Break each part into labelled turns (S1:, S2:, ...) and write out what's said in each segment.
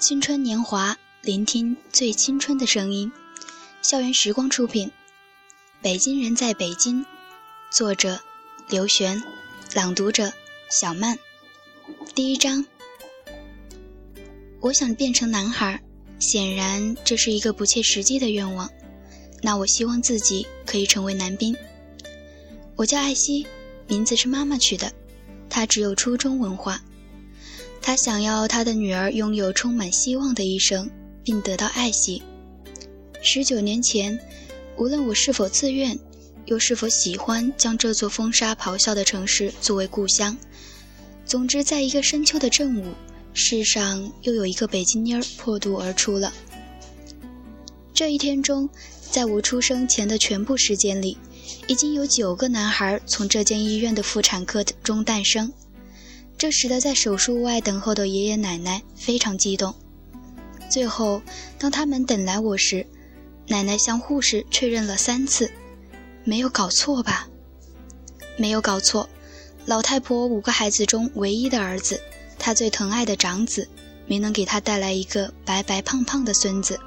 S1: 青春年华，聆听最青春的声音。校园时光出品，《北京人在北京》，作者刘璇，朗读者小曼。第一章，我想变成男孩，显然这是一个不切实际的愿望。那我希望自己可以成为男兵。我叫艾希，名字是妈妈取的，她只有初中文化。他想要他的女儿拥有充满希望的一生，并得到爱惜。十九年前，无论我是否自愿，又是否喜欢将这座风沙咆哮的城市作为故乡，总之，在一个深秋的正午，世上又有一个北京妮儿破肚而出了。这一天中，在我出生前的全部时间里，已经有九个男孩从这间医院的妇产科中诞生。这使得在手术外等候的爷爷奶奶非常激动。最后，当他们等来我时，奶奶向护士确认了三次：“没有搞错吧？”“没有搞错。”老太婆五个孩子中唯一的儿子，她最疼爱的长子，没能给她带来一个白白胖胖的孙子。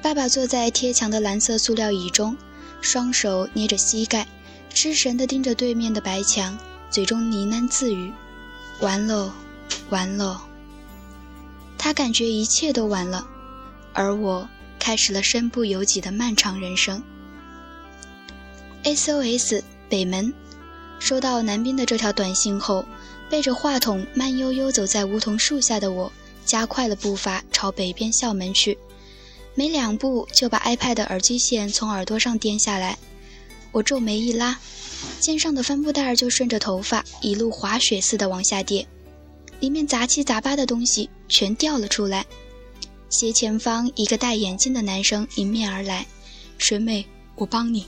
S1: 爸爸坐在贴墙的蓝色塑料椅中，双手捏着膝盖，失神地盯着对面的白墙，嘴中呢喃自语。完喽，完喽。他感觉一切都完了，而我开始了身不由己的漫长人生。SOS 北门，收到南边的这条短信后，背着话筒慢悠悠走在梧桐树下的我，加快了步伐朝北边校门去。没两步就把 iPad 耳机线从耳朵上颠下来，我皱眉一拉。肩上的帆布袋就顺着头发一路滑雪似的往下跌，里面杂七杂八的东西全掉了出来。斜前方一个戴眼镜的男生迎面而来：“水美，我帮你。”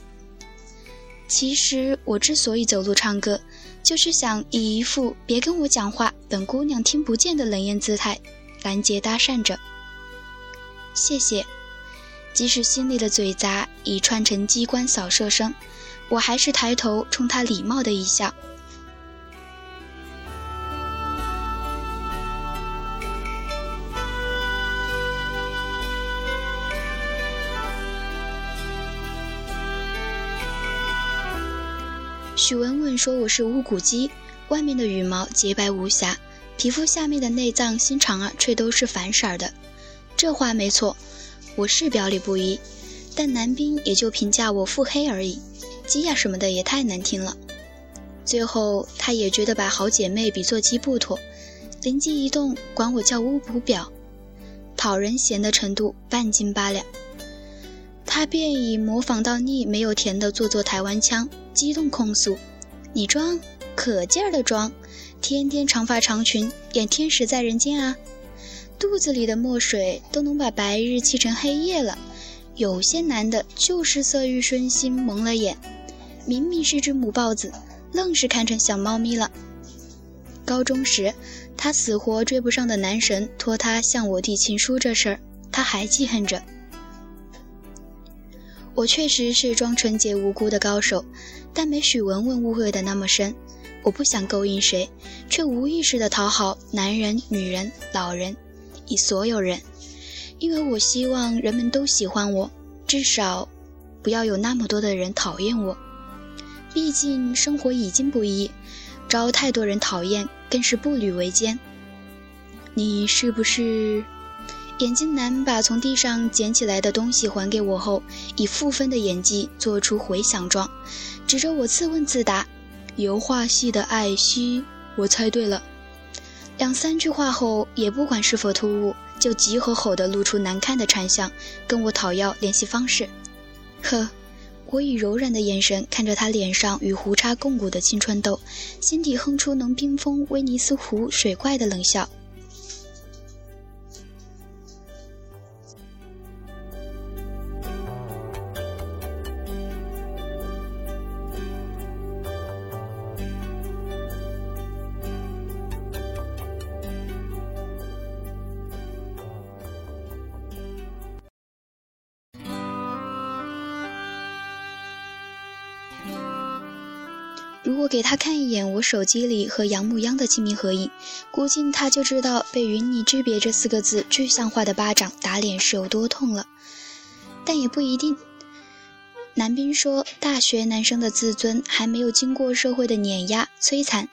S1: 其实我之所以走路唱歌，就是想以一副“别跟我讲话，本姑娘听不见”的冷艳姿态拦截搭讪着。谢谢，即使心里的嘴杂已串成机关扫射声。我还是抬头冲他礼貌的一笑。许文文说我是无骨鸡，外面的羽毛洁白无瑕，皮肤下面的内脏心肠儿却都是反色的。这话没错，我是表里不一，但男兵也就评价我腹黑而已。鸡呀什么的也太难听了。最后，他也觉得把好姐妹比作鸡不妥，灵机一动，管我叫巫婆表，讨人嫌的程度半斤八两。他便以模仿到腻、没有甜的做作台湾腔，激动控诉：“你装，可劲儿的装，天天长发长裙，演天使在人间啊！肚子里的墨水都能把白日气成黑夜了。有些男的就是色欲熏心，蒙了眼。”明明是只母豹子，愣是看成小猫咪了。高中时，他死活追不上的男神托他向我递情书这事儿，他还记恨着。我确实是装纯洁无辜的高手，但没许文文误会的那么深。我不想勾引谁，却无意识的讨好男人、女人、老人，以所有人，因为我希望人们都喜欢我，至少，不要有那么多的人讨厌我。毕竟生活已经不易，招太多人讨厌更是步履维艰。你是不是？眼镜男把从地上捡起来的东西还给我后，以负分的演技做出回响状，指着我自问自答：“油画系的艾希，我猜对了。”两三句话后，也不管是否突兀，就急吼吼地露出难看的馋相，跟我讨要联系方式。呵。我以柔软的眼神看着他脸上与胡茬共舞的青春痘，心底哼出能冰封威尼斯湖水怪的冷笑。如果给他看一眼我手机里和杨牧央的亲密合影，估计他就知道被“与你之别”这四个字具象化的巴掌打脸是有多痛了。但也不一定。南冰说，大学男生的自尊还没有经过社会的碾压摧残。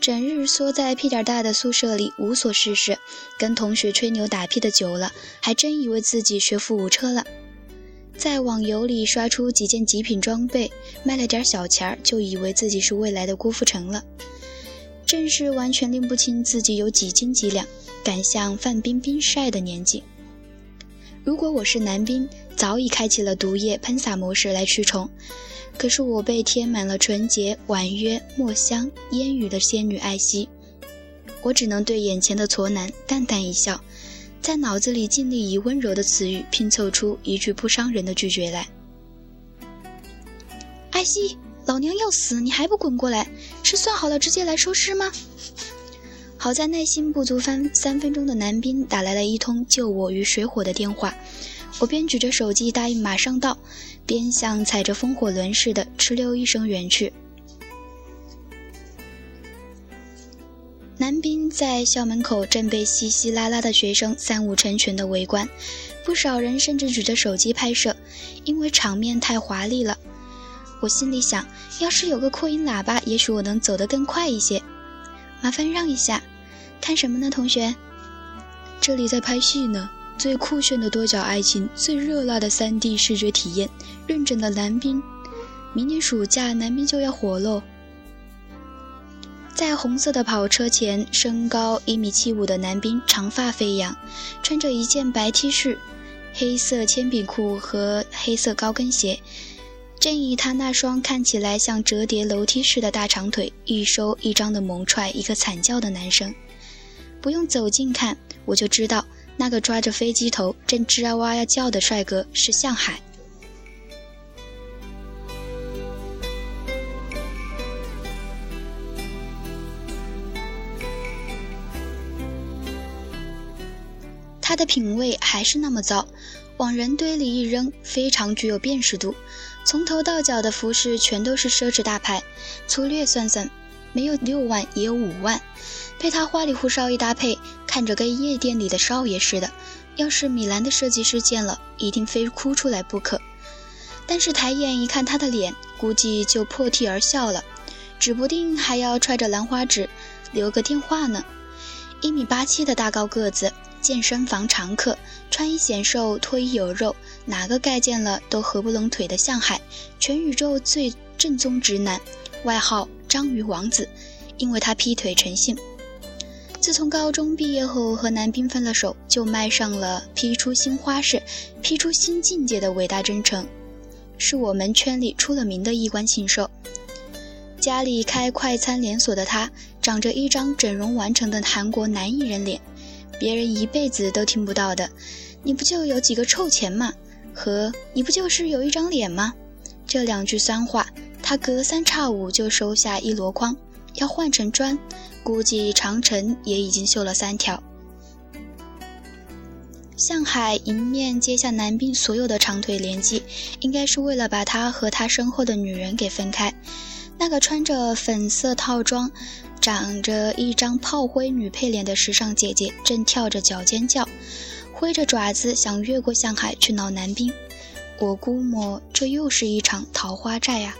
S1: 整日缩在屁点大的宿舍里无所事事，跟同学吹牛打屁的久了，还真以为自己学富五车了。在网游里刷出几件极品装备，卖了点小钱儿，就以为自己是未来的郭富城了。正是完全拎不清自己有几斤几两，敢向范冰冰晒的年纪。如果我是男兵，早已开启了毒液喷洒模式来驱虫。可是我被贴满了纯洁、婉约、墨香、烟雨的仙女艾希，我只能对眼前的矬男淡淡一笑，在脑子里尽力以温柔的词语拼凑出一句不伤人的拒绝来。艾希，老娘要死，你还不滚过来？是算好了直接来收尸吗？好在耐心不足三三分钟的男兵打来了一通救我于水火的电话。我边举着手机答应马上到，边像踩着风火轮似的哧溜一声远去。男兵在校门口正被稀稀拉拉的学生三五成群的围观，不少人甚至举着手机拍摄，因为场面太华丽了。我心里想，要是有个扩音喇叭，也许我能走得更快一些。麻烦让一下，看什么呢，同学？这里在拍戏呢。最酷炫的多角爱情，最热辣的 3D 视觉体验，认真的男兵。明年暑假，男兵就要火喽！在红色的跑车前，身高一米七五的男兵，长发飞扬，穿着一件白 T 恤、黑色铅笔裤和黑色高跟鞋，正以他那双看起来像折叠楼梯似的大长腿，一收一张的猛踹一个惨叫的男生。不用走近看，我就知道。那个抓着飞机头正吱啊哇呀叫的帅哥是向海。他的品味还是那么糟，往人堆里一扔，非常具有辨识度。从头到脚的服饰全都是奢侈大牌，粗略算算，没有六万也有五万。被他花里胡哨一搭配，看着跟夜店里的少爷似的。要是米兰的设计师见了，一定非哭出来不可。但是抬眼一看他的脸，估计就破涕而笑了，指不定还要揣着兰花指留个电话呢。一米八七的大高个子，健身房常客，穿衣显瘦，脱衣有肉，哪个盖见了都合不拢腿的向海，全宇宙最正宗直男，外号章鱼王子，因为他劈腿成性。自从高中毕业后和男兵分了手，就迈上了劈出新花式、劈出新境界的伟大征程，是我们圈里出了名的衣冠禽兽。家里开快餐连锁的他，长着一张整容完成的韩国男艺人脸，别人一辈子都听不到的。你不就有几个臭钱吗？和你不就是有一张脸吗？这两句酸话，他隔三差五就收下一箩筐。要换成砖，估计长城也已经锈了三条。向海迎面接下男兵所有的长腿连击，应该是为了把他和他身后的女人给分开。那个穿着粉色套装、长着一张炮灰女配脸的时尚姐姐，正跳着脚尖叫，挥着爪子想越过向海去挠男兵。我估摸这又是一场桃花债啊！